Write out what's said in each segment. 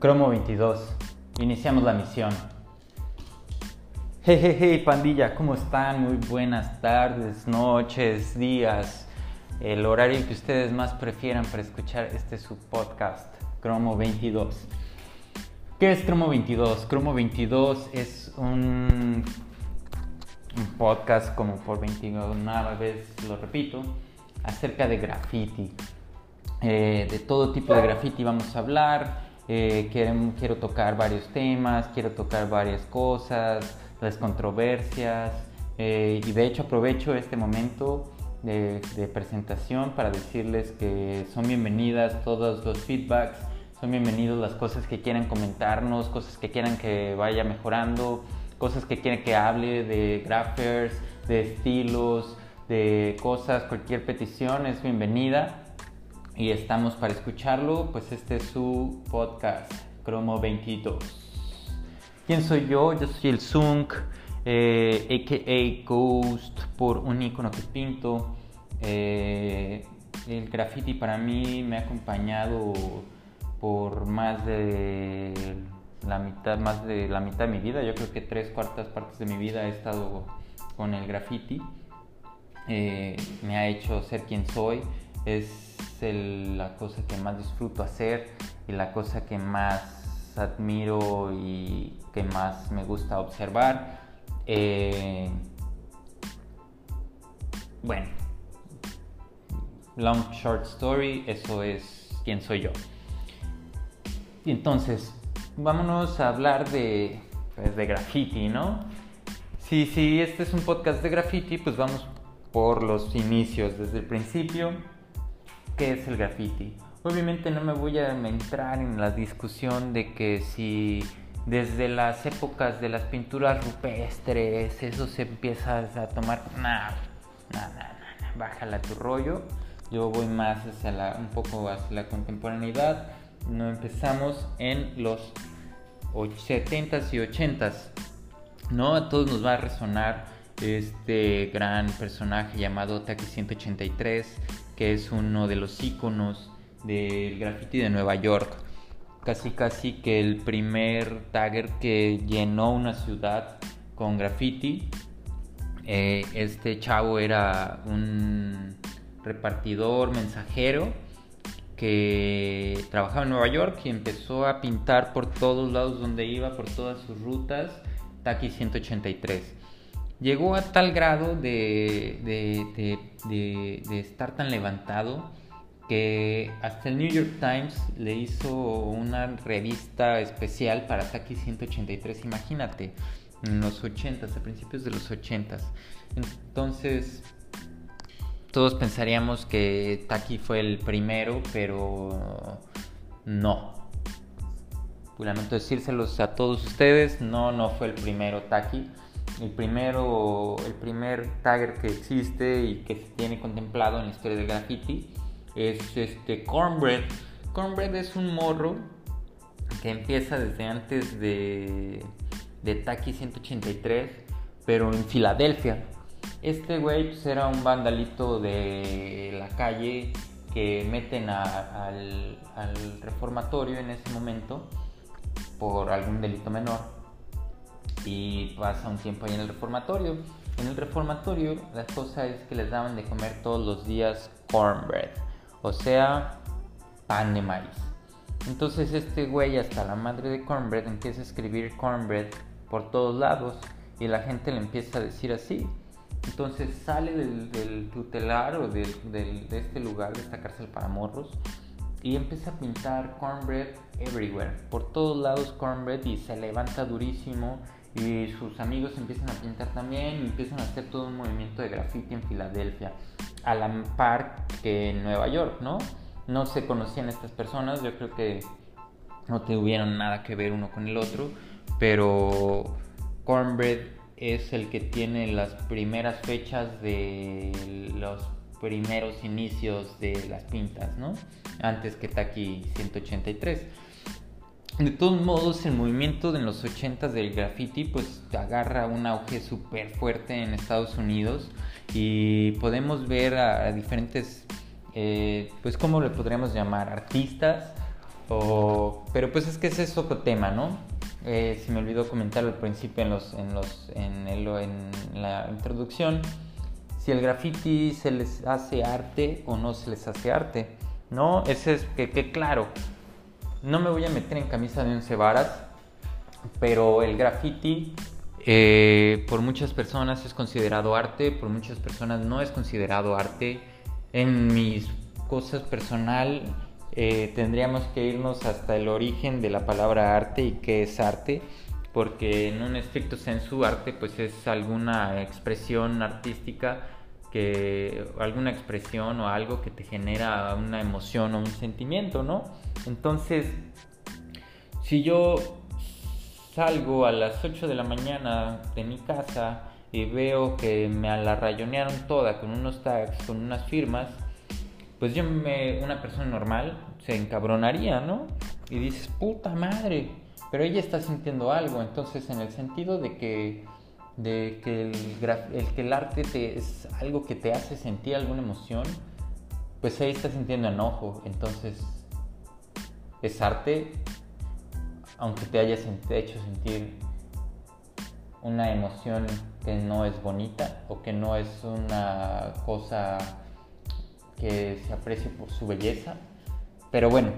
Cromo 22. Iniciamos la misión. Hey, hey, hey, pandilla, ¿cómo están? Muy buenas tardes, noches, días. El horario que ustedes más prefieran para escuchar este su podcast, Cromo 22. ¿Qué es Cromo 22? Cromo 22 es un, podcast, como por 21 vez lo repito, acerca de graffiti. Eh, de todo tipo de graffiti vamos a hablar eh, quiero, quiero tocar varios temas, quiero tocar varias cosas, las controversias eh, y de hecho aprovecho este momento de, presentación para decirles que son bienvenidas todos los feedbacks, son bienvenidos las cosas que quieran comentarnos, cosas que quieran que vaya mejorando, cosas que quieran que hable de graphers, de estilos, de cosas, cualquier petición es bienvenida y estamos para escucharlo, pues este es su podcast, Cromo 22. ¿Quién soy yo? Yo soy el Zunk, eh, aka Ghost, por un icono que pinto. Eh, el graffiti para mí me ha acompañado por más de la mitad, más de la mitad de mi vida. Yo creo que tres cuartas partes de mi vida he estado con el graffiti. Eh, me ha hecho ser quien soy. Es la cosa que más disfruto hacer y la cosa que más admiro y que más me gusta observar. Eh, bueno, long short story, eso es quién soy yo. Entonces, vámonos a hablar de, pues, de graffiti, ¿no? Si, si este es un podcast de graffiti, pues vamos por los inicios, desde el principio qué es el graffiti. Obviamente no me voy a entrar en la discusión de que si desde las épocas de las pinturas rupestres eso se empieza a tomar... Nada, nada, nada, bájala tu rollo. Yo voy más hacia la, un poco hacia la contemporaneidad. No empezamos en los 70s y 80s. ¿no? A todos nos va a resonar este gran personaje llamado Taki 183 que es uno de los iconos del graffiti de Nueva York. Casi casi que el primer tagger que llenó una ciudad con graffiti. Eh, este chavo era un repartidor, mensajero que trabajaba en Nueva York y empezó a pintar por todos lados donde iba, por todas sus rutas, Taki 183 llegó a tal grado de, estar tan levantado que hasta el New York Times le hizo una revista especial para Taki 183, imagínate, en los 80s, a principios de los 80s. Entonces, todos pensaríamos que Taki fue el primero, pero no. Lamento decírselos a todos ustedes, no, no fue el primero Taki el primero, el primer tagger que existe y que se tiene contemplado en la historia del graffiti es este Cornbread. Cornbread es un morro que empieza desde antes de, de Taki 183, pero en Filadelfia. Este güey pues, era un vandalito de la calle que meten al, al reformatorio en ese momento por algún delito menor y pasa un tiempo ahí en el reformatorio. En el reformatorio la cosa es que les daban de comer todos los días cornbread, o sea, pan de maíz. Entonces este güey hasta la madre de cornbread empieza a escribir cornbread por todos lados y la gente le empieza a decir así. Entonces sale del, tutelar o de este lugar, de esta cárcel para morros, y empieza a pintar cornbread everywhere, por todos lados cornbread y se levanta durísimo y sus amigos empiezan a pintar también y empiezan a hacer todo un movimiento de graffiti en Filadelfia, a la par que en Nueva York, ¿no? No se conocían estas personas, yo creo que no tuvieron nada que ver uno con el otro, pero Cornbread es el que tiene las primeras fechas de los primeros inicios de las pintas, ¿no? Antes que Taki 183. De todos modos, el movimiento en los 80 del graffiti pues agarra un auge súper fuerte en Estados Unidos y podemos ver a, diferentes, eh, pues ¿cómo le podríamos llamar? Artistas o pero pues es que ese es otro tema, ¿no? Eh, se me olvidó comentarlo al principio en, los, en, los, en, en la introducción. Si el graffiti se les hace arte o no se les hace arte, ¿no? Ese es que claro. No me voy a meter en camisa de once varas, pero el graffiti eh, por muchas personas es considerado arte, por muchas personas no es considerado arte. En mis cosas personal eh, tendríamos que irnos hasta el origen de la palabra arte y qué es arte, porque en un estricto sensu arte pues es alguna expresión artística que alguna expresión o algo que te genera una emoción o un sentimiento, ¿no? Entonces, si yo salgo a las 8 de la mañana de mi casa y veo que me la rayonearon toda con unos tags, con unas firmas, pues yo me, una persona normal se encabronaría, ¿no? Y dices, puta madre, pero ella está sintiendo algo, entonces en el sentido de que, de que el, el que el arte te, es algo que te hace sentir alguna emoción, pues ahí está sintiendo enojo, entonces es arte, aunque te haya hecho sentir una emoción que no es bonita o que no es una cosa que se aprecie por su belleza. Pero bueno,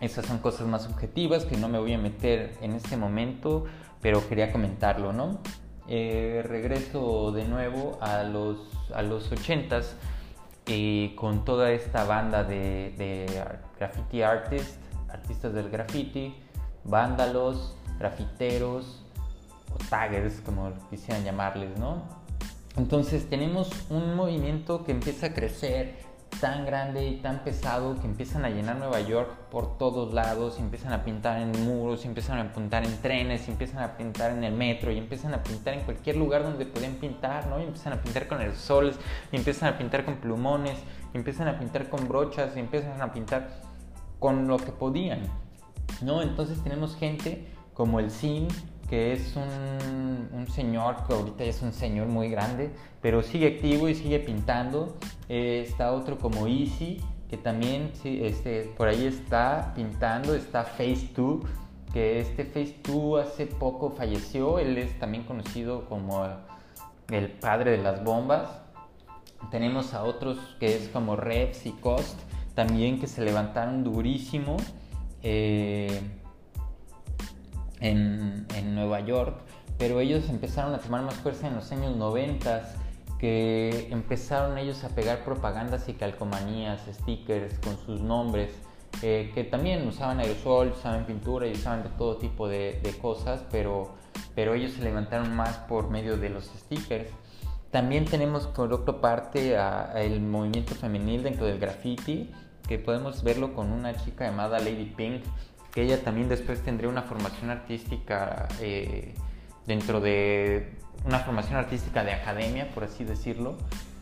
esas son cosas más objetivas que no me voy a meter en este momento, pero quería comentarlo, ¿no? Eh, regreso de nuevo a los, a los 80s y con toda esta banda de, de graffiti artists, artistas del graffiti, vándalos, grafiteros o taggers, como quisieran llamarles, ¿no? Entonces tenemos un movimiento que empieza a crecer tan grande y tan pesado que empiezan a llenar Nueva York por todos lados, empiezan a pintar en muros, empiezan a pintar en trenes, empiezan a pintar en el metro, y empiezan a pintar en cualquier lugar donde pueden pintar, ¿no? Y empiezan a pintar con el sol, empiezan a pintar con plumones, empiezan a pintar con brochas, y empiezan a pintar con lo que podían, ¿no? Entonces tenemos gente como el Sim, que es un, señor que ahorita es un señor muy grande, pero sigue activo y sigue pintando. Eh, está otro como Easy, que también sí, este, por ahí está pintando. Está Face 2, que este Face 2 hace poco falleció. Él es también conocido como el padre de las bombas. Tenemos a otros que es como Reps y Cost, también que se levantaron durísimo. Eh, en, Nueva York, pero ellos empezaron a tomar más fuerza en los años 90, que empezaron ellos a pegar propagandas y calcomanías, stickers con sus nombres, eh, que también usaban aerosol, usaban pintura y usaban de todo tipo de, cosas, pero, pero ellos se levantaron más por medio de los stickers. También tenemos por otra parte el movimiento femenil dentro del graffiti, que podemos verlo con una chica llamada Lady Pink, que ella también después tendría una formación artística eh, dentro de una formación artística de academia, por así decirlo,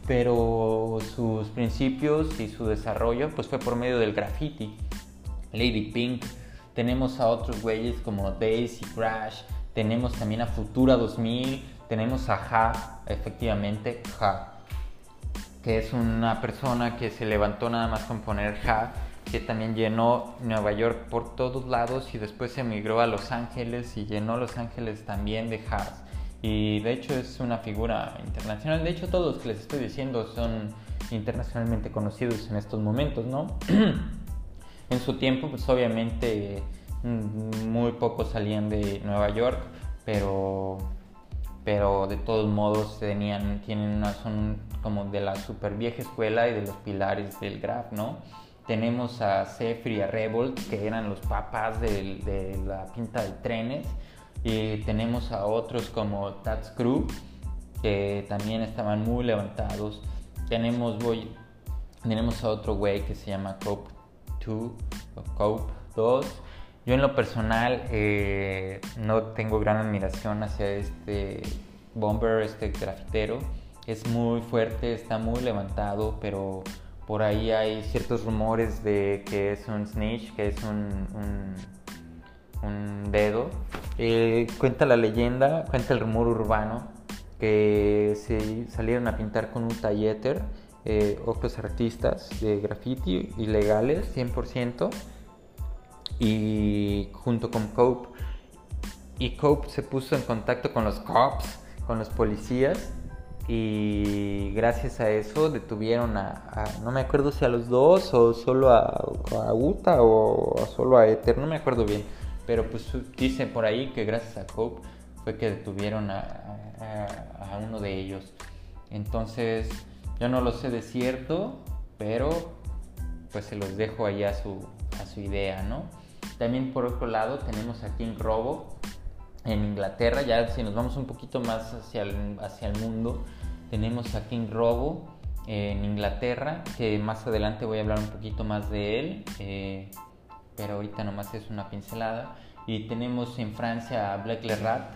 pero sus principios y su desarrollo pues fue por medio del graffiti. Lady Pink, tenemos a otros güeyes como Daisy Crash, tenemos también a Futura 2000, tenemos a Ja, efectivamente, Ja, que es una persona que se levantó nada más con poner Ja que también llenó Nueva York por todos lados y después se emigró a Los Ángeles y llenó Los Ángeles también de Haas. Y de hecho es una figura internacional. De hecho todos los que les estoy diciendo son internacionalmente conocidos en estos momentos, ¿no? en su tiempo pues obviamente mm, muy pocos salían de Nueva York, pero pero de todos modos tenían, tienen una, son como de la super vieja escuela y de los pilares del graph, ¿no? Tenemos a Sefri y a Revolt, que eran los papás de, la pinta de trenes. Y tenemos a otros como Tats Crew, que también estaban muy levantados. Tenemos, voy, tenemos a otro güey que se llama Cope 2 o Cope 2. Yo en lo personal eh, no tengo gran admiración hacia este bomber, este grafitero. Es muy fuerte, está muy levantado, pero por ahí hay ciertos rumores de que es un snitch, que es un, un, dedo. Eh, cuenta la leyenda, cuenta el rumor urbano que se salieron a pintar con un talleter eh, otros artistas de graffiti ilegales, 100%. y junto con Cope. Y Cope se puso en contacto con los cops, con los policías, y gracias a eso detuvieron a, no me acuerdo si a los dos o solo a, a Uta o solo a Ether, no me acuerdo bien, pero pues dicen por ahí que gracias a Cope fue que detuvieron a, a, uno de ellos. Entonces, yo no lo sé de cierto, pero pues se los dejo ahí a su, a su idea, ¿no? También por otro lado tenemos a King Robo en Inglaterra, ya si nos vamos un poquito más hacia el, hacia el mundo, tenemos a King Robo en Inglaterra, que más adelante voy a hablar un poquito más de él, eh, pero ahorita nomás es una pincelada. Y tenemos en Francia a Black Le Rat,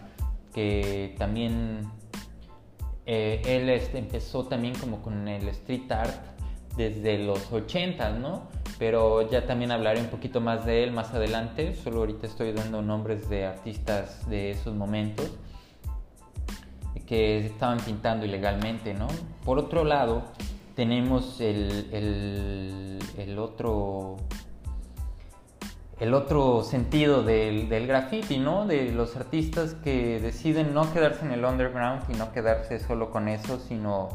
que también eh, él empezó también como con el street art desde los 80, ¿no? Pero ya también hablaré un poquito más de él más adelante, solo ahorita estoy dando nombres de artistas de esos momentos que estaban pintando ilegalmente, ¿no? Por otro lado, tenemos el, el, el otro el otro sentido del, del, graffiti, ¿no? De los artistas que deciden no quedarse en el underground y no quedarse solo con eso, sino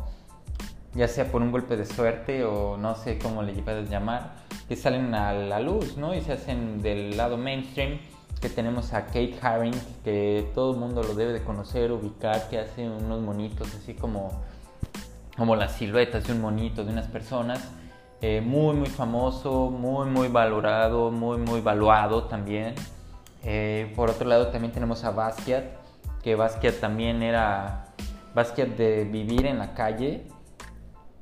ya sea por un golpe de suerte o no sé cómo le puedes llamar, que salen a la luz, ¿no? Y se hacen del lado mainstream, que tenemos a Kate Haring, que todo el mundo lo debe de conocer, ubicar, que hace unos monitos así como, como las siluetas de un monito, de unas personas eh, muy muy famoso, muy muy valorado, muy muy valuado también. Eh, por otro lado también tenemos a Basquiat, que Basquiat también era Basquiat de vivir en la calle,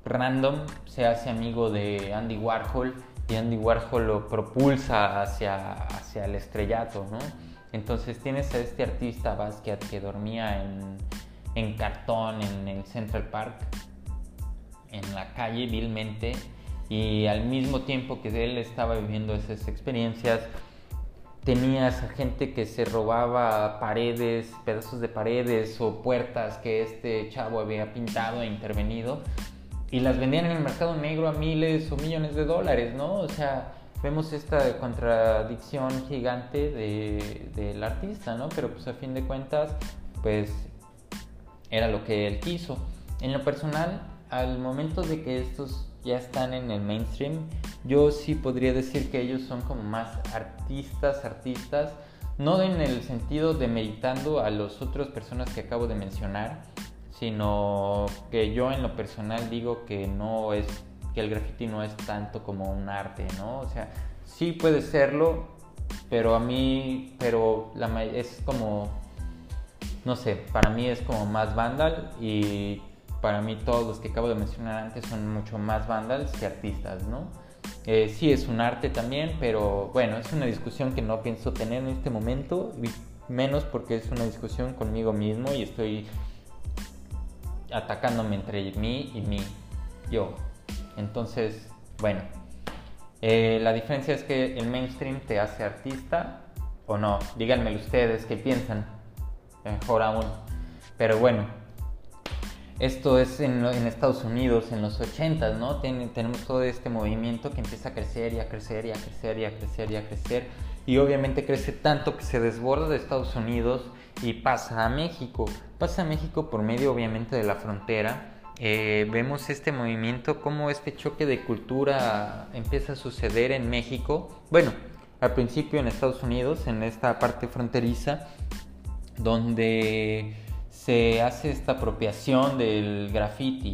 random, se hace amigo de Andy Warhol y Andy Warhol lo propulsa hacia, hacia el estrellato, ¿no? Entonces tienes a este artista Basquiat que dormía en, en cartón en el Central Park, en la calle vilmente, y al mismo tiempo que él estaba viviendo esas experiencias, tenías a gente que se robaba paredes, pedazos de paredes o puertas que este chavo había pintado e intervenido y las vendían en el mercado negro a miles o millones de dólares, ¿no? O sea, vemos esta contradicción gigante del artista, ¿no? Pero pues a fin de cuentas, pues era lo que él quiso. En lo personal, al momento de que estos ya están en el mainstream, yo sí podría decir que ellos son como más artistas, artistas, no en el sentido de meditando a las otras personas que acabo de mencionar, sino que yo en lo personal digo que no es, que el graffiti no es tanto como un arte, ¿no? O sea, sí puede serlo, pero a mí, pero la, es como, no sé, para mí es como más vandal y para mí todos los que acabo de mencionar antes son mucho más vandals que artistas, ¿no? Eh, sí es un arte también, pero bueno, es una discusión que no pienso tener en este momento, menos porque es una discusión conmigo mismo y estoy atacándome entre mí y mí, yo. Entonces, bueno, eh, la diferencia es que el mainstream te hace artista o no. Díganme ustedes qué piensan, mejor aún. Pero bueno, esto es en, Estados Unidos en los 80, ¿no? tenemos todo este movimiento que empieza a crecer y a crecer y a crecer y a crecer y a crecer. Y obviamente crece tanto que se desborda de Estados Unidos y pasa a México. Pasa a México por medio obviamente de la frontera. Eh, vemos este movimiento, como este choque de cultura empieza a suceder en México. Bueno, al principio en Estados Unidos, en esta parte fronteriza, donde se hace esta apropiación del graffiti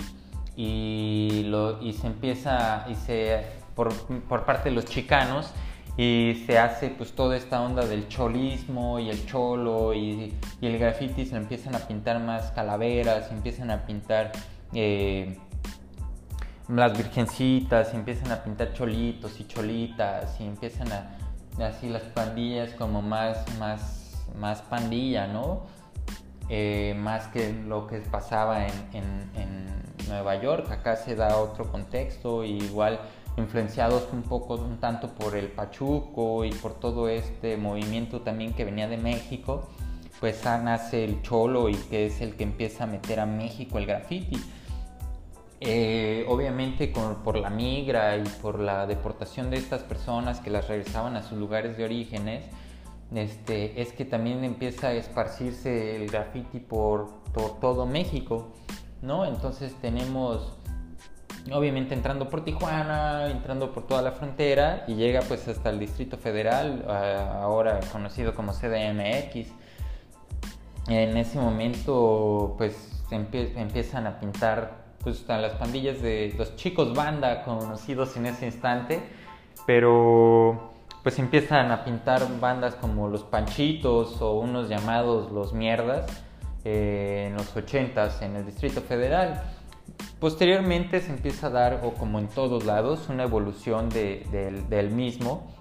y, lo, y se empieza y se por, por, parte de los chicanos y se hace pues toda esta onda del cholismo y el cholo y, el graffiti se empiezan a pintar más calaveras, se empiezan a pintar eh, las virgencitas, se empiezan a pintar cholitos y cholitas y empiezan a así las pandillas como más más más pandilla, ¿no? Eh, más que lo que pasaba en, Nueva York. Acá se da otro contexto, igual influenciados un poco, un tanto por el Pachuco y por todo este movimiento también que venía de México, pues nace el Cholo y que es el que empieza a meter a México el graffiti. eh, obviamente por la migra y por la deportación de estas personas que las regresaban a sus lugares de orígenes, este, es que también empieza a esparcirse el graffiti por, todo México, ¿no? Entonces tenemos, obviamente entrando por Tijuana, entrando por toda la frontera y llega pues hasta el Distrito Federal, ahora conocido como CDMX. En ese momento pues empiezan a pintar pues las pandillas de los chicos banda conocidos en ese instante, pero pues empiezan a pintar bandas como los Panchitos o unos llamados los Mierdas eh, en los 80s en el Distrito Federal. Posteriormente se empieza a dar, o como en todos lados, una evolución del mismo.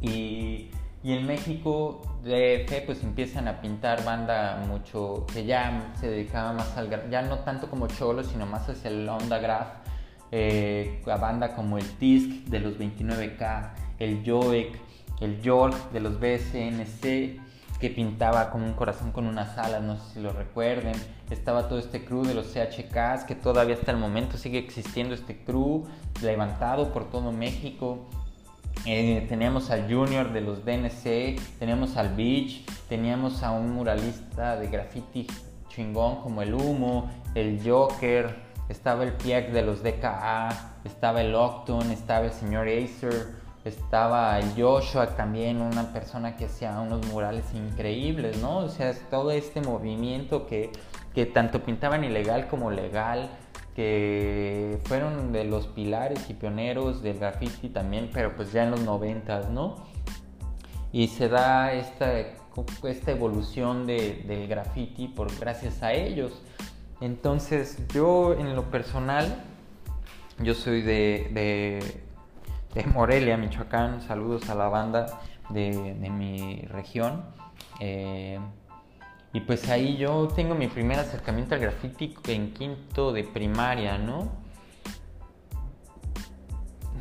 Y, en México, DF, pues empiezan a pintar banda mucho, que ya se dedicaba más al, ya no tanto como Cholo, sino más hacia el onda graph, eh, a banda como el Disc de los 29K, el Joek, el York de los BSNC, que pintaba como un corazón con unas alas, no sé si lo recuerden. Estaba todo este crew de los CHKs, que todavía hasta el momento sigue existiendo este crew, levantado por todo México. Eh, teníamos al Junior de los DNC, teníamos al Beach, teníamos a un muralista de graffiti chingón como el Humo, el Joker, estaba el Piek de los DKA, estaba el Octon, estaba el señor Acer, estaba Joshua también, una persona que hacía unos murales increíbles, ¿no? O sea, todo este movimiento que, que tanto pintaban ilegal como legal, que fueron de los pilares y pioneros del graffiti también, pero pues ya en los noventas, ¿no? Y se da esta, esta evolución de, del graffiti por gracias a ellos. Entonces yo en lo personal, yo soy de Morelia, Michoacán. Saludos a la banda de, mi región. Eh, y pues ahí yo tengo mi primer acercamiento al graffiti en quinto de primaria, ¿no?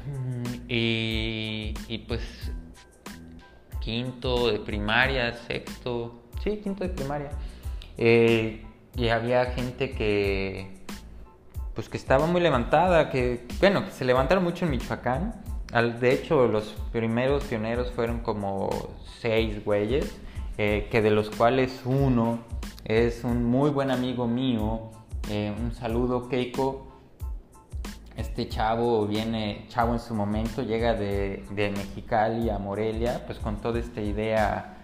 Mm, y, pues quinto de primaria, sexto, sí, quinto de primaria. Eh, y había gente que, pues que estaba muy levantada, que, bueno, que se levantaron mucho en Michoacán de hecho, los primeros pioneros fueron como seis güeyes, eh, que de los cuales uno es un muy buen amigo mío. Eh, un saludo, Keiko. Este chavo viene, chavo en su momento, llega de, Mexicali a Morelia, pues con toda esta idea,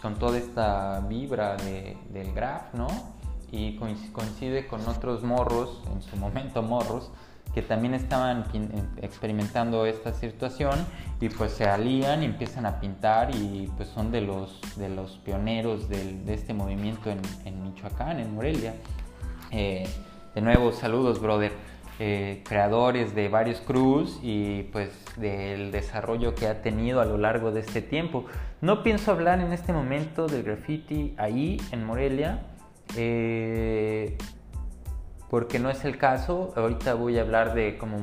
con toda esta vibra del graf, ¿no? Y coincide con otros morros, en su momento morros, que también estaban eh, experimentando esta situación y pues se alían y empiezan a pintar y pues son de los, de los pioneros de este movimiento en, Michoacán, en Morelia. Eh, de nuevo, saludos, brother. Eh, creadores de varios crews y pues del desarrollo que ha tenido a lo largo de este tiempo. No pienso hablar en este momento del graffiti ahí en Morelia porque no es el caso. Ahorita voy a hablar de como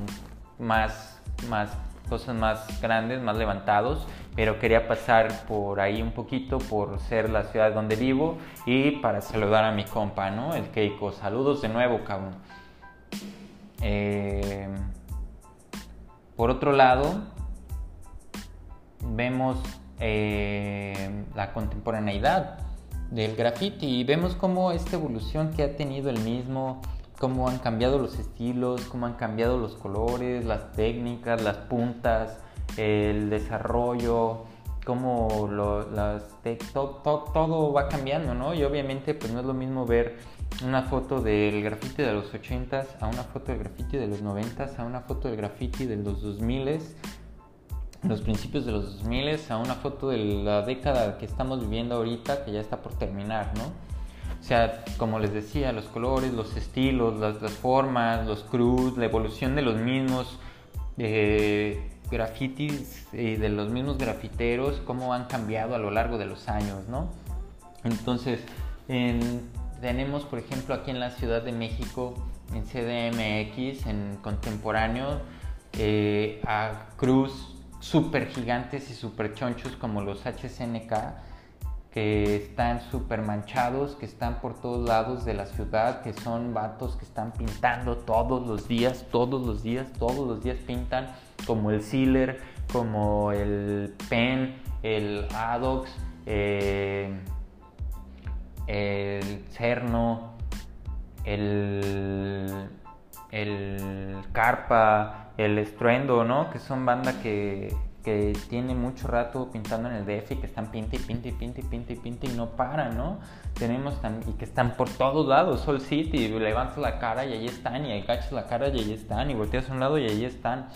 más, más cosas más grandes, más levantados, pero quería pasar por ahí un poquito por ser la ciudad donde vivo y para saludar a mi compa, ¿no? El Keiko. Saludos de nuevo, cabrón. Eh, por otro lado, vemos eh, la contemporaneidad del graffiti y vemos cómo esta evolución que ha tenido el mismo cómo han cambiado los estilos, cómo han cambiado los colores, las técnicas, las puntas, el desarrollo, cómo las todo va cambiando, ¿no? Y obviamente pues no es lo mismo ver una foto del graffiti de los 80s a una foto del graffiti de los 90s, a una foto del graffiti de los 2000s, los principios de los 2000s, a una foto de la década que estamos viviendo ahorita que ya está por terminar, ¿no? O sea, como les decía, los colores, los estilos, las, formas, los crews, la evolución de los mismos eh, grafitis y de los mismos grafiteros, cómo han cambiado a lo largo de los años, ¿no? Entonces, tenemos, por ejemplo, aquí en la Ciudad de México, en CDMX, en contemporáneo, eh, a crews super gigantes y super chonchos como los HCNK que están súper manchados, que están por todos lados de la ciudad, que son vatos que están pintando todos los días, todos los días, todos los días pintan, como el Sealer, como el Pen, el Adox, eh, el Cerno, el, Carpa, el Estruendo, ¿no? Que son bandas que que tiene mucho rato pintando en el DF y que están pinta y pinta y pinta y pinta y pinta y no paran, ¿no? Tenemos y que están por todos lados, Sol City, levantas la cara y ahí están, y agachas la cara y ahí están, y volteas a un lado y ahí están.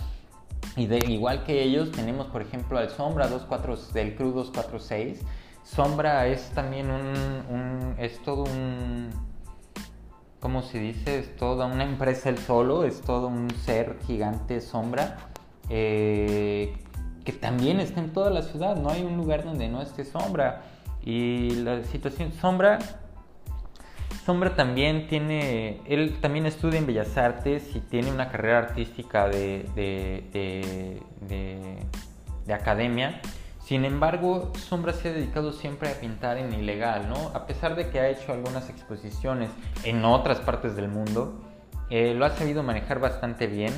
Y de, igual que ellos, tenemos por ejemplo al Sombra 24, del Crew 246. Sombra es también un, un es todo un, ¿cómo se dice? Es toda una empresa el solo, es todo un ser gigante Sombra. Eh, que también está en toda la ciudad, no hay un lugar donde no esté sombra. Y la situación sombra, sombra también tiene, él también estudia en Bellas Artes y tiene una carrera artística de, de, de, academia. Sin embargo, Sombra se ha dedicado siempre a pintar en ilegal, ¿no? A pesar de que ha hecho algunas exposiciones en otras partes del mundo, eh, lo ha sabido manejar bastante bien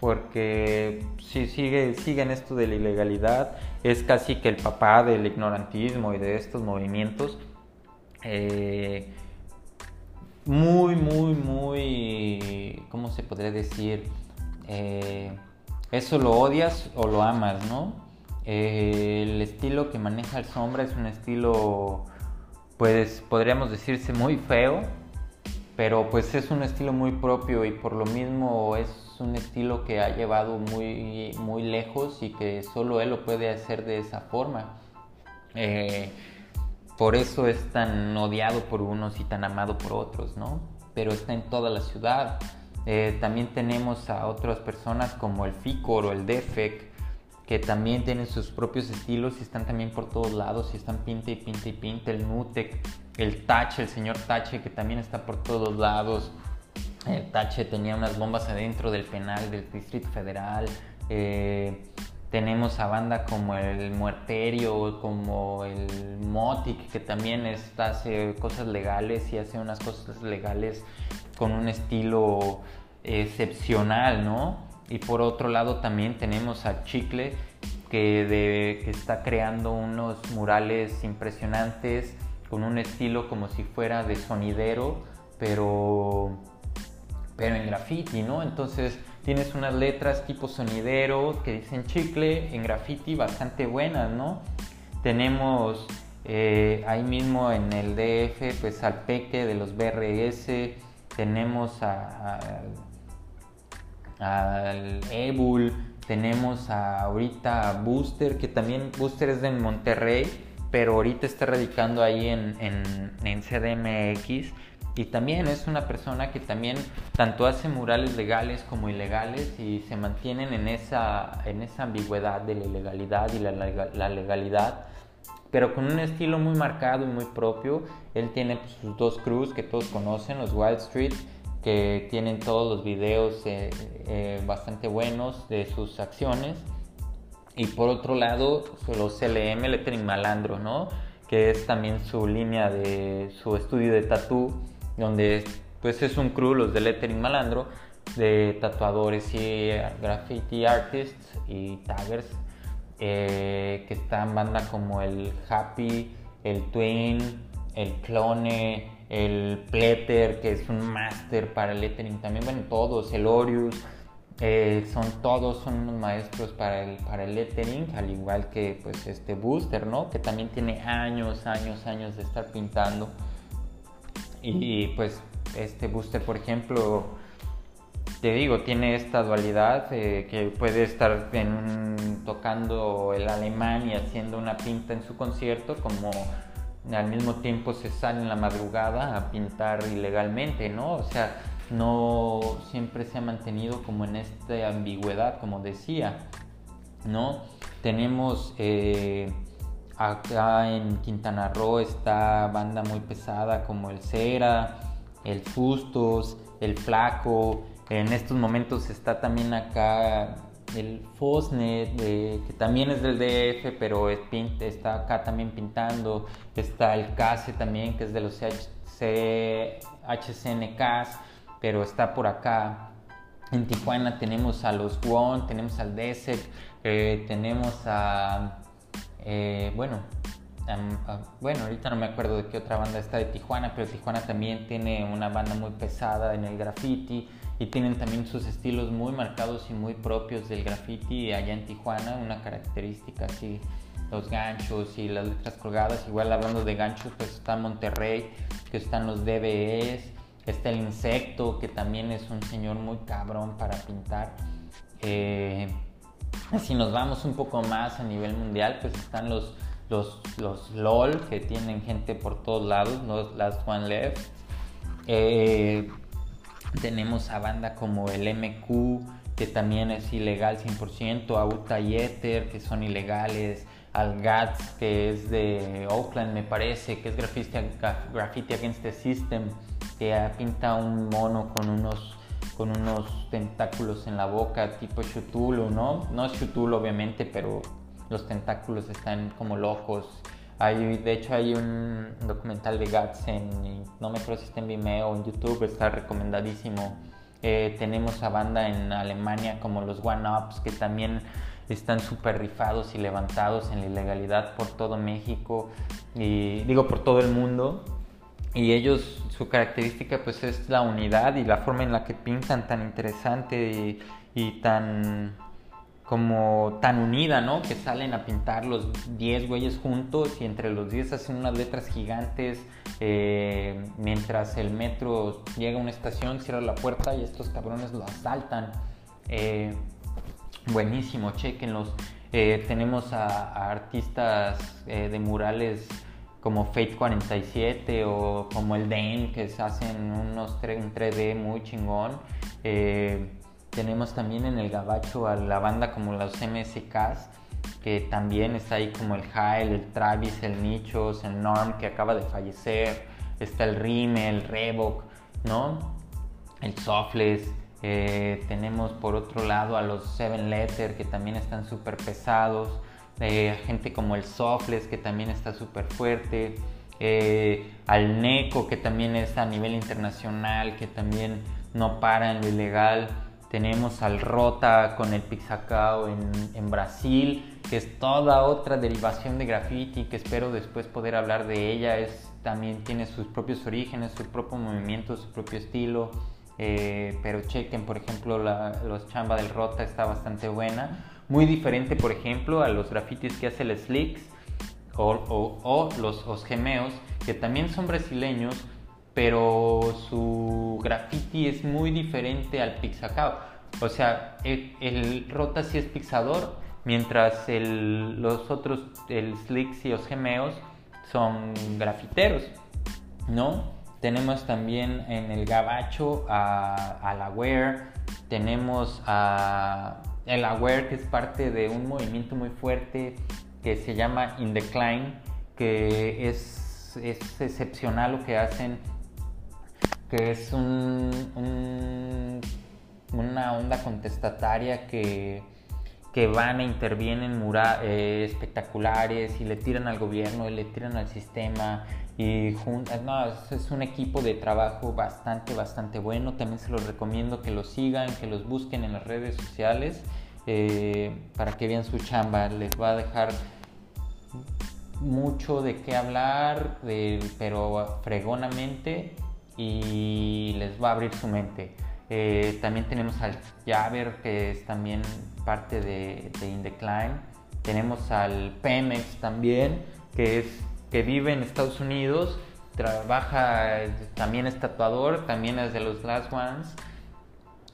porque si sigue, sigue en esto de la ilegalidad, es casi que el papá del ignorantismo y de estos movimientos. Eh, muy, muy, muy, ¿cómo se podría decir? Eh, eso lo odias o lo amas, ¿no? Eh, el estilo que maneja el sombra es un estilo, pues podríamos decirse muy feo, pero pues es un estilo muy propio y por lo mismo es un estilo que ha llevado muy, muy lejos y que solo él lo puede hacer de esa forma. Eh, por eso es tan odiado por unos y tan amado por otros, ¿no? Pero está en toda la ciudad. Eh, también tenemos a otras personas como el Ficor o el Defec, que también tienen sus propios estilos y están también por todos lados y están pinta y pinta y pinta. El Nutec, el Tache, el señor Tache, que también está por todos lados. El Tache tenía unas bombas adentro del penal del Distrito Federal. Eh, tenemos a banda como el Muerterio, como el Motic, que también está, hace cosas legales y hace unas cosas legales con un estilo excepcional, ¿no? Y por otro lado también tenemos a Chicle, que está creando unos murales impresionantes con un estilo como si fuera de sonidero, pero, pero en graffiti, ¿no? Entonces tienes unas letras tipo sonidero que dicen chicle en graffiti bastante buenas, ¿no? Tenemos eh, ahí mismo en el DF, pues al Peque de los BRS, tenemos al Ebul, tenemos a, ahorita a Booster, que también Booster es de Monterrey, pero ahorita está radicando ahí en, en, CDMX y también es una persona que también tanto hace murales legales como ilegales y se mantienen en esa, en esa ambigüedad de la ilegalidad y la, la legalidad, pero con un estilo muy marcado y muy propio. Él tiene pues, sus dos crews que todos conocen, los Wild Street, que tienen todos los videos eh, eh, bastante buenos de sus acciones y por otro lado, los CLM, Lettering Malandro, ¿no? Que es también su línea de su estudio de tatú, donde pues es un crew, los de Lettering Malandro, de tatuadores y graffiti artists y taggers, eh, que están banda como el Happy, el Twin, el Clone, el Pletter, que es un máster para el lettering también, bueno, todos, el Orius, eh, son todos son unos maestros para el, para el lettering, al igual que pues este Booster, ¿no? Que también tiene años, años, años de estar pintando. Y pues este Booster, por ejemplo, te digo, tiene esta dualidad eh, que puede estar tocando el alemán y haciendo una pinta en su concierto, como al mismo tiempo se sale en la madrugada a pintar ilegalmente, ¿no? O sea, no siempre se ha mantenido como en esta ambigüedad, como decía, ¿no? Tenemos eh, acá en Quintana Roo esta banda muy pesada como el Cera, el Fustos, el Flaco. En estos momentos está también acá el Fosnet, que también es del DF, pero está acá también pintando. Está el Case también, que es de los HCNKs, pero está por acá. En Tijuana tenemos a los Won, tenemos al Desert, eh, tenemos a. Eh, bueno, bueno, ahorita no me acuerdo de qué otra banda está de Tijuana, pero Tijuana también tiene una banda muy pesada en el graffiti y tienen también sus estilos muy marcados y muy propios del graffiti allá en Tijuana, una característica así, los ganchos y las letras colgadas. Igual hablando de ganchos, pues está Monterrey, que están los DBEs, está el Insecto, que también es un señor muy cabrón para pintar. Eh, si nos vamos un poco más a nivel mundial, pues están los, los, los LOL, que tienen gente por todos lados, los Last One Left. Eh, tenemos a banda como el MQ, que también es ilegal 100%, a Uta y Ether, que son ilegales, al GATS, que es de Oakland, me parece, que es Graffiti, Against the System, que pinta un mono con unos, con unos tentáculos en la boca, tipo Chutulo, ¿no? No es Chutulo, obviamente, pero los tentáculos están como locos de hecho, hay un documental de Guts en, no me acuerdo si está en Vimeo o en YouTube, está recomendadísimo. Eh, tenemos a banda en Alemania como los One Ups que también están súper rifados y levantados en la ilegalidad por todo México y digo por todo el mundo. Y ellos, su característica pues es la unidad y la forma en la que pintan tan interesante y tan como tan unida, ¿no? Que salen a pintar los 10 güeyes juntos y entre los 10 hacen unas letras gigantes eh, mientras el metro llega a una estación, cierra la puerta y estos cabrones lo asaltan. Eh, buenísimo, chequenlos. Eh, tenemos a, artistas de murales como Fate 47 o como el Dane que se hacen unos en 3D muy chingón. Tenemos también en el Gabacho a la banda como los MSKs, que también está ahí como el Jael, el Travis, el Nichos, el Norm que acaba de fallecer, está el Rime, el Revoc, ¿no? El Softless, eh, tenemos por otro lado a los Seven Letter que también están súper pesados, eh, gente como el Softless que también está súper fuerte, eh, al Neco que también está a nivel internacional, que también no para en lo ilegal. Tenemos al Rota con el Pixacao en, Brasil, que es toda otra derivación de graffiti que espero después poder hablar de ella. Es, también tiene sus propios orígenes, su propio movimiento, su propio estilo. Eh, pero chequen, por ejemplo, los chamba del Rota está bastante buena. Muy diferente, por ejemplo, a los grafitis que hace el Slicks o, los Osgemeos, que también son brasileños, pero su graffiti es muy diferente al Pixacao. O sea, el, Rota sí es pixador, mientras los otros, el Slicks y los Gemeos, son grafiteros, ¿no? Tenemos también en el Gabacho a, a la Wear, tenemos a el Aware que es parte de un movimiento muy fuerte que se llama In Decline, que es, es excepcional lo que hacen que es un, una onda contestataria que, que van e intervienen eh, espectaculares y le tiran al gobierno y le tiran al sistema y no, es un equipo de trabajo bastante, bastante bueno. También se los recomiendo que los sigan, que los busquen en las redes sociales eh, para que vean su chamba. Les va a dejar mucho de qué hablar, pero fregonamente y les va a abrir su mente. Eh, también tenemos al Javer, que es también parte de, de Indecline. Tenemos al Pemex también, que, es, que vive en Estados Unidos, trabaja, también es tatuador, también es de los Last Ones.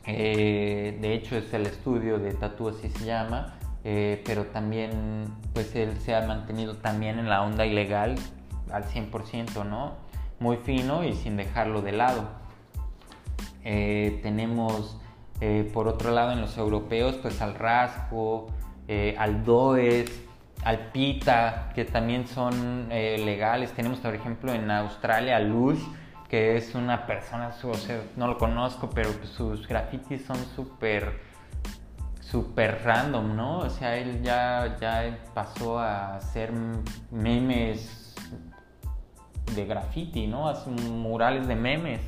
Eh, de hecho es el estudio de tatu así se llama, eh, pero también pues él se ha mantenido también en la onda ilegal al 100%, ¿no? muy fino y sin dejarlo de lado. Eh, tenemos eh, por otro lado en los europeos pues al rasco, eh, al does, al pita, que también son legales. Tenemos por ejemplo en Australia Lush, que es una persona, no lo conozco, pero sus grafitis son súper súper random, ¿no? O sea, él ya, ya pasó a hacer memes de graffiti, ¿no? Hace murales de memes,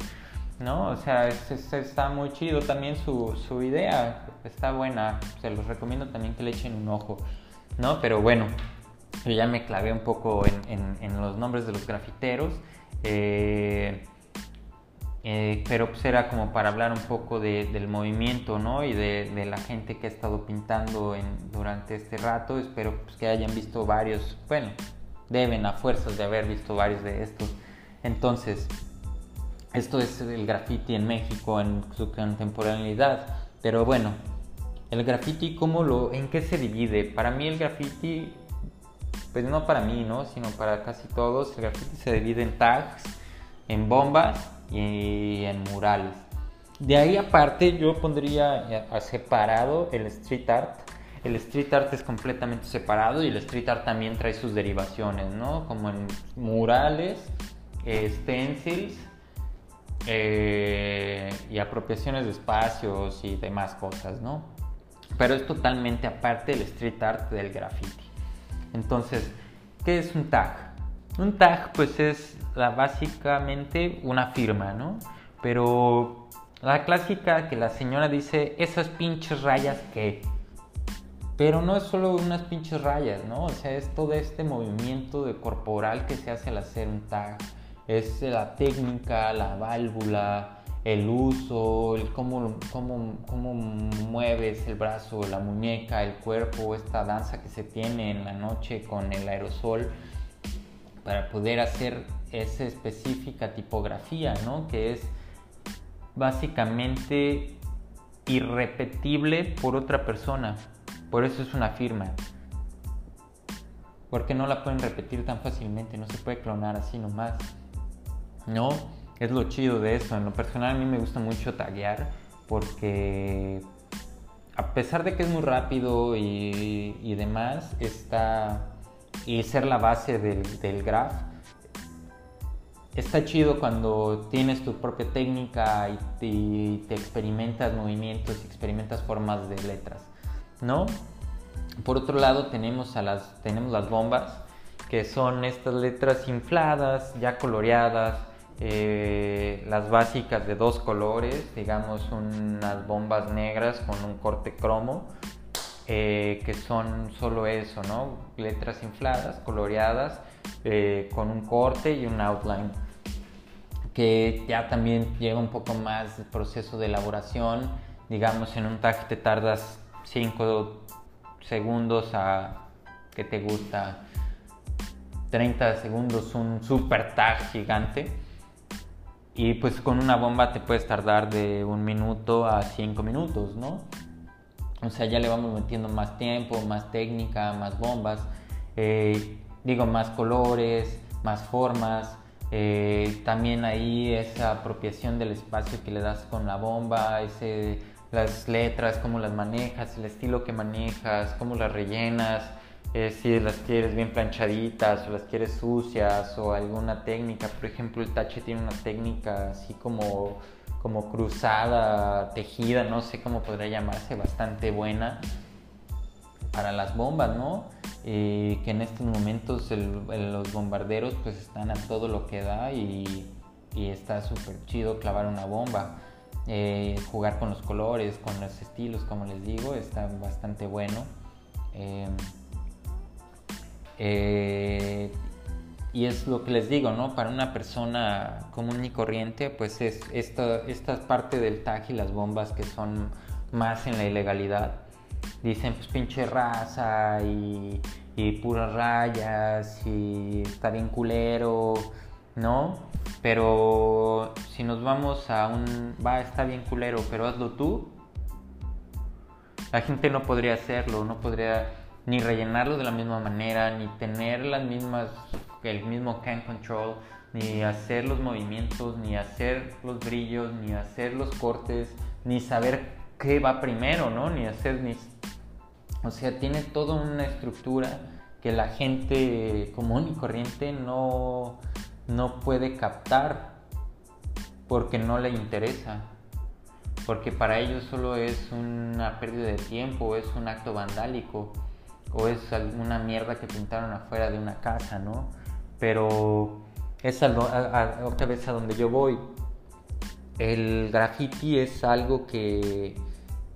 ¿no? O sea, está muy chido también su, su, idea, está buena, se los recomiendo también que le echen un ojo, ¿no? Pero bueno, yo ya me clavé un poco en, en, los nombres de los grafiteros. Eh, eh, pero pues era como para hablar un poco del movimiento, ¿no? Y de, la gente que ha estado pintando durante este rato. Espero pues, que hayan visto varios, bueno, deben a fuerzas de haber visto varios de estos. Entonces, esto es el graffiti en México en su contemporaneidad. Pero bueno, el graffiti, ¿cómo lo, ¿en qué se divide? Para mí el graffiti, pues no para mí, ¿no? Sino para casi todos, el graffiti se divide en tags, en bombas y en murales. De ahí aparte yo pondría separado el street art. El street art es completamente separado y el street art también trae sus derivaciones, ¿no? Como en murales, stencils eh, y apropiaciones de espacios y demás cosas, ¿no? Pero es totalmente aparte del street art del graffiti. Entonces, ¿qué es un tag? Un tag pues es la, básicamente una firma, ¿no? Pero la clásica que la señora dice, esas pinches rayas que... Pero no es solo unas pinches rayas, ¿no? O sea, es todo este movimiento de corporal que se hace al hacer un tag. Es la técnica, la válvula, el uso, el cómo, cómo, cómo mueves el brazo, la muñeca, el cuerpo, esta danza que se tiene en la noche con el aerosol para poder hacer esa específica tipografía, ¿no? Que es básicamente irrepetible por otra persona. Por eso es una firma. Porque no la pueden repetir tan fácilmente, no se puede clonar así nomás. No, es lo chido de eso. En lo personal a mí me gusta mucho taguear porque a pesar de que es muy rápido y, y demás, está y ser la base del, del graph. Está chido cuando tienes tu propia técnica y, te experimentas movimientos y experimentas formas de letras, ¿no? Por otro lado tenemos, a las, tenemos las bombas, que son estas letras infladas, ya coloreadas, eh, las básicas de dos colores, digamos unas bombas negras con un corte cromo eh, que son solo eso, ¿no? Letras infladas, coloreadas, eh, con un corte y un outline, que ya también lleva un poco más proceso de elaboración. Digamos, en un tag te tardas 5 segundos a que te gusta 30 segundos un super tag gigante. Y pues con una bomba te puedes tardar de un minuto a 5 minutos, ¿no? O sea, ya le vamos metiendo más tiempo, más técnica, más bombas, eh, digo, más colores, más formas. Eh, también ahí esa apropiación del espacio que le das con la bomba, ese, las letras, cómo las manejas, el estilo que manejas, cómo las rellenas, eh, si las quieres bien planchaditas o las quieres sucias o alguna técnica. Por ejemplo, el tache tiene una técnica así como como cruzada, tejida, no sé cómo podría llamarse, bastante buena para las bombas, ¿no? que en estos momentos los bombarderos pues están a todo lo que da y, está súper chido clavar una bomba. Eh, jugar con los colores, con los estilos, como les digo, está bastante bueno. Eh, y es lo que les digo, ¿no? Para una persona común y corriente, pues es esta, esta parte del tag y las bombas que son más en la ilegalidad. Dicen, pues pinche raza y, y puras rayas y está bien culero, ¿no? Pero si nos vamos a un, va, está bien culero, pero hazlo tú, la gente no podría hacerlo, no podría ni rellenarlo de la misma manera, ni tener las mismas el mismo can control, ni hacer los movimientos, ni hacer los brillos, ni hacer los cortes, ni saber qué va primero, ¿no? Ni hacer ni... O sea, tiene toda una estructura que la gente común y corriente no, no puede captar porque no le interesa. porque para ellos solo es una pérdida de tiempo, es un acto vandálico o es alguna mierda que pintaron afuera de una casa, ¿no? Pero es algo, otra vez a donde yo voy. El graffiti es algo que,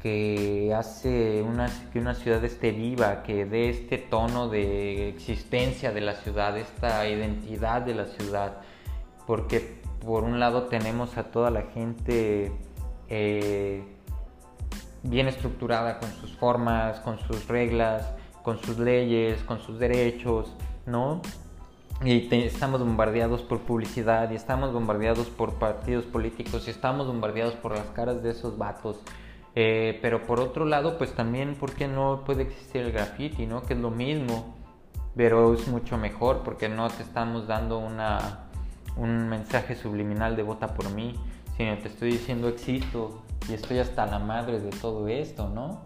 que hace que una ciudad esté viva, que dé este tono de existencia de la ciudad, esta identidad de la ciudad. Porque por un lado tenemos a toda la gente eh, bien estructurada con sus formas, con sus reglas, con sus leyes, con sus derechos, ¿no? Y estamos bombardeados por publicidad y estamos bombardeados por partidos políticos y estamos bombardeados por las caras de esos vatos. Eh, pero por otro lado, pues también, ¿por qué no puede existir el graffiti, no? Que es lo mismo, pero es mucho mejor porque no te estamos dando una, un mensaje subliminal de vota por mí, sino te estoy diciendo existo y estoy hasta la madre de todo esto, ¿no?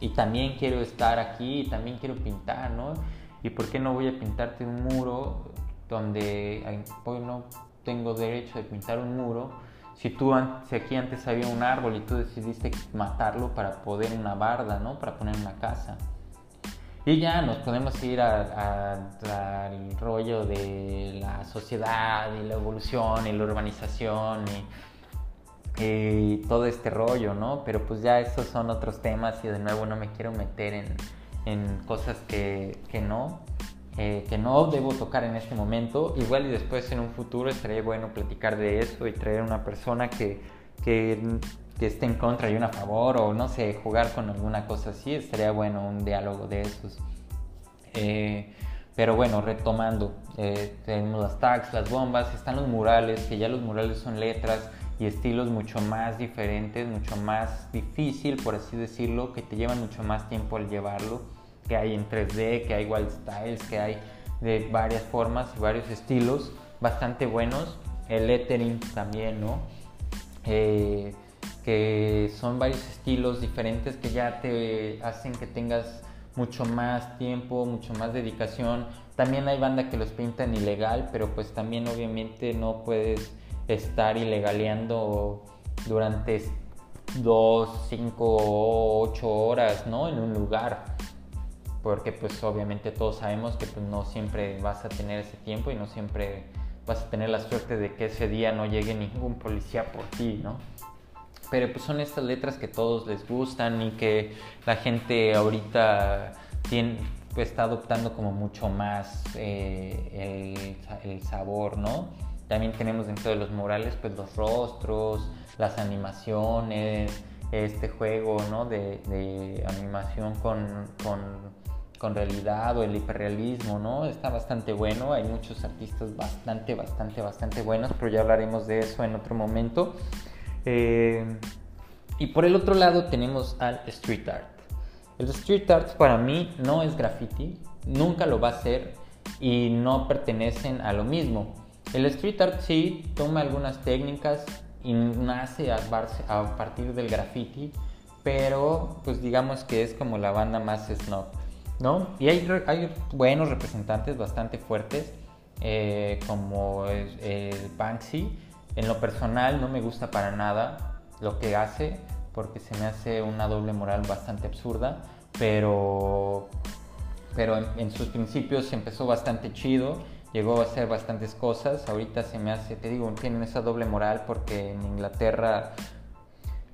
Y también quiero estar aquí, y también quiero pintar, ¿no? ¿Y por qué no voy a pintarte un muro donde hoy no tengo derecho de pintar un muro? Si tú, si aquí antes había un árbol y tú decidiste matarlo para poder una barda, ¿no? Para poner una casa. Y ya nos podemos ir al rollo de la sociedad y la evolución y la urbanización y, todo este rollo, ¿no? Pero pues ya esos son otros temas y de nuevo no me quiero meter en, cosas que, no, eh, que no debo tocar en este momento. Igual y después en un futuro estaría bueno platicar de eso y traer una persona que, que que esté en contra y una a favor o no sé, jugar con alguna cosa así, estaría bueno un diálogo de esos. Eh, pero bueno, retomando, eh, tenemos las tags, las bombas, están los murales, que ya los murales son letras y estilos mucho más diferentes, mucho más difícil, por así decirlo, que te llevan mucho más tiempo al llevarlo, que hay en 3D, que hay wild styles, que hay de varias formas y varios estilos bastante buenos. El lettering también, ¿no? Eh, que son varios estilos diferentes que ya te hacen que tengas mucho más tiempo, mucho más dedicación. También hay banda que los pintan ilegal, pero pues también obviamente no puedes estar ilegaleando durante dos, cinco, ocho horas, ¿no? En un lugar. Porque pues obviamente todos sabemos que pues, no siempre vas a tener ese tiempo y no siempre vas a tener la suerte de que ese día no llegue ningún policía por ti, ¿no? pero pues son estas letras que todos les gustan y que la gente ahorita tiene, pues, está adoptando como mucho más eh, el, sabor, ¿no? También tenemos dentro de los murales pues los rostros, las animaciones, este juego, ¿no? De, animación con, con, con, realidad o el hiperrealismo, ¿no? Está bastante bueno, hay muchos artistas bastante, bastante, bastante buenos, pero ya hablaremos de eso en otro momento. Eh, y por el otro lado tenemos al street art. El street art para mí no es graffiti, nunca lo va a ser y no pertenecen a lo mismo. El street art sí toma algunas técnicas y nace a, partir del graffiti, pero pues digamos que es como la banda más snob, ¿no? Y hay, buenos representantes bastante fuertes, eh, como el Banksy, en lo personal no me gusta para nada lo que hace porque se me hace una doble moral bastante absurda, pero, pero en, sus principios empezó bastante chido, llegó a hacer bastantes cosas, ahorita se me hace, te digo, tienen esa doble moral porque en Inglaterra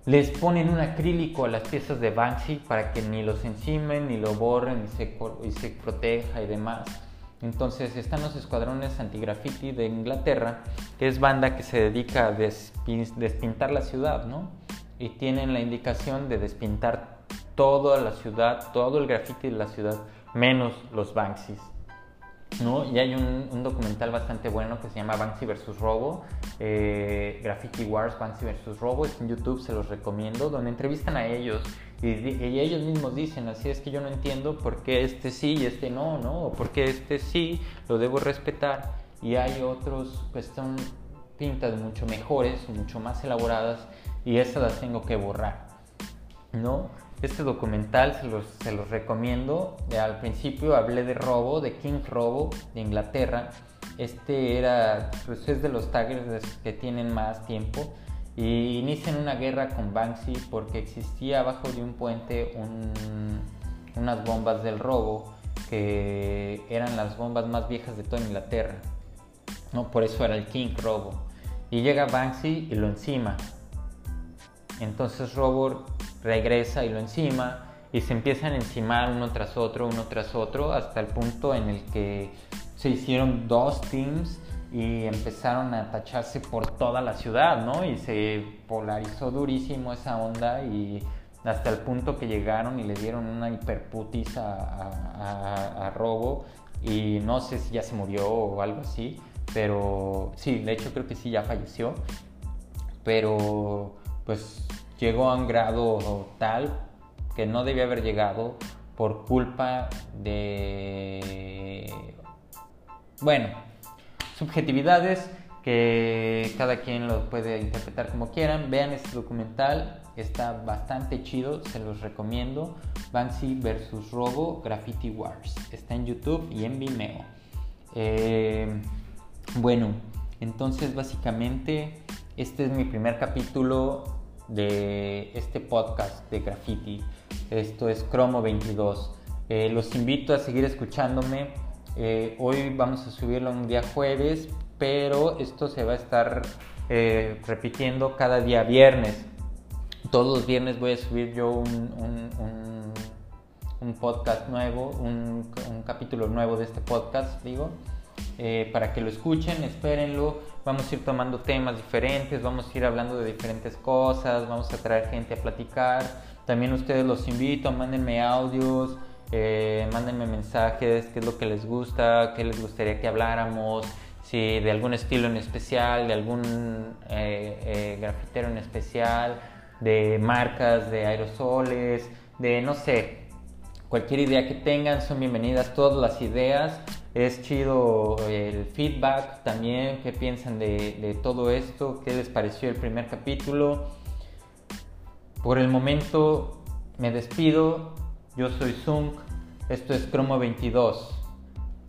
les ponen un acrílico a las piezas de Banksy para que ni los encimen, ni lo borren, y se, y se proteja y demás. Entonces están los escuadrones anti-graffiti de Inglaterra, que es banda que se dedica a despintar la ciudad, ¿no? Y tienen la indicación de despintar toda la ciudad, todo el graffiti de la ciudad, menos los Banksys. ¿No? Y hay un, documental bastante bueno que se llama Banksy vs. Robo, eh, Graffiti Wars, Banksy vs. Robo, es en YouTube, se los recomiendo, donde entrevistan a ellos y, ellos mismos dicen, así es que yo no entiendo por qué este sí y este no, ¿no? O por qué este sí lo debo respetar y hay otros que están pintas mucho mejores, mucho más elaboradas y esas las tengo que borrar, ¿no? Este documental se los, recomiendo. Al principio hablé de Robo, de King Robo de Inglaterra. Este era, pues es de los taggers que tienen más tiempo y inician una guerra con Banksy porque existía abajo de un puente unas bombas del robo que eran las bombas más viejas de toda Inglaterra. ¿no? Por eso era el King Robo. Y llega Banksy y lo encima. Entonces Robo regresa y lo encima y se empiezan a encimar uno tras otro, uno tras otro, hasta el punto en el que se hicieron dos teams y empezaron a tacharse por toda la ciudad, ¿no? Y se polarizó durísimo esa onda y hasta el punto que llegaron y le dieron una hiperputis a, a, Robo y no sé si ya se murió o algo así, pero sí, de hecho creo que sí ya falleció, pero pues llegó a un grado tal que no debía haber llegado por culpa de... Bueno, subjetividades que cada quien lo puede interpretar como quieran. Vean este documental, está bastante chido, se los recomiendo. Banksy vs. Robo, Graffiti Wars. Está en YouTube y en Vimeo. Eh, bueno, entonces básicamente este es mi primer capítulo de este podcast de graffiti. Esto es Cromo 22. Eh, los invito a seguir escuchándome. Eh, hoy vamos a subirlo un día jueves, pero esto se va a estar eh, repitiendo cada día viernes. Todos los viernes voy a subir yo un, un, podcast nuevo, un, capítulo nuevo de este podcast, digo, para que lo escuchen, espérenlo. Vamos a ir tomando temas diferentes, vamos a ir hablando de diferentes cosas, vamos a traer gente a platicar. También ustedes los invito, mándenme audios, eh, mándenme mensajes, qué es lo que les gusta, qué les gustaría que habláramos, si de algún estilo en especial, de algún eh, eh, grafitero en especial, de marcas, de aerosoles, de no sé, cualquier idea que tengan, son bienvenidas todas las ideas. Es chido el feedback también, qué piensan de, todo esto, qué les pareció el primer capítulo. Por el momento me despido. Yo soy Zung. Esto es Cromo 22.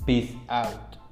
Peace out.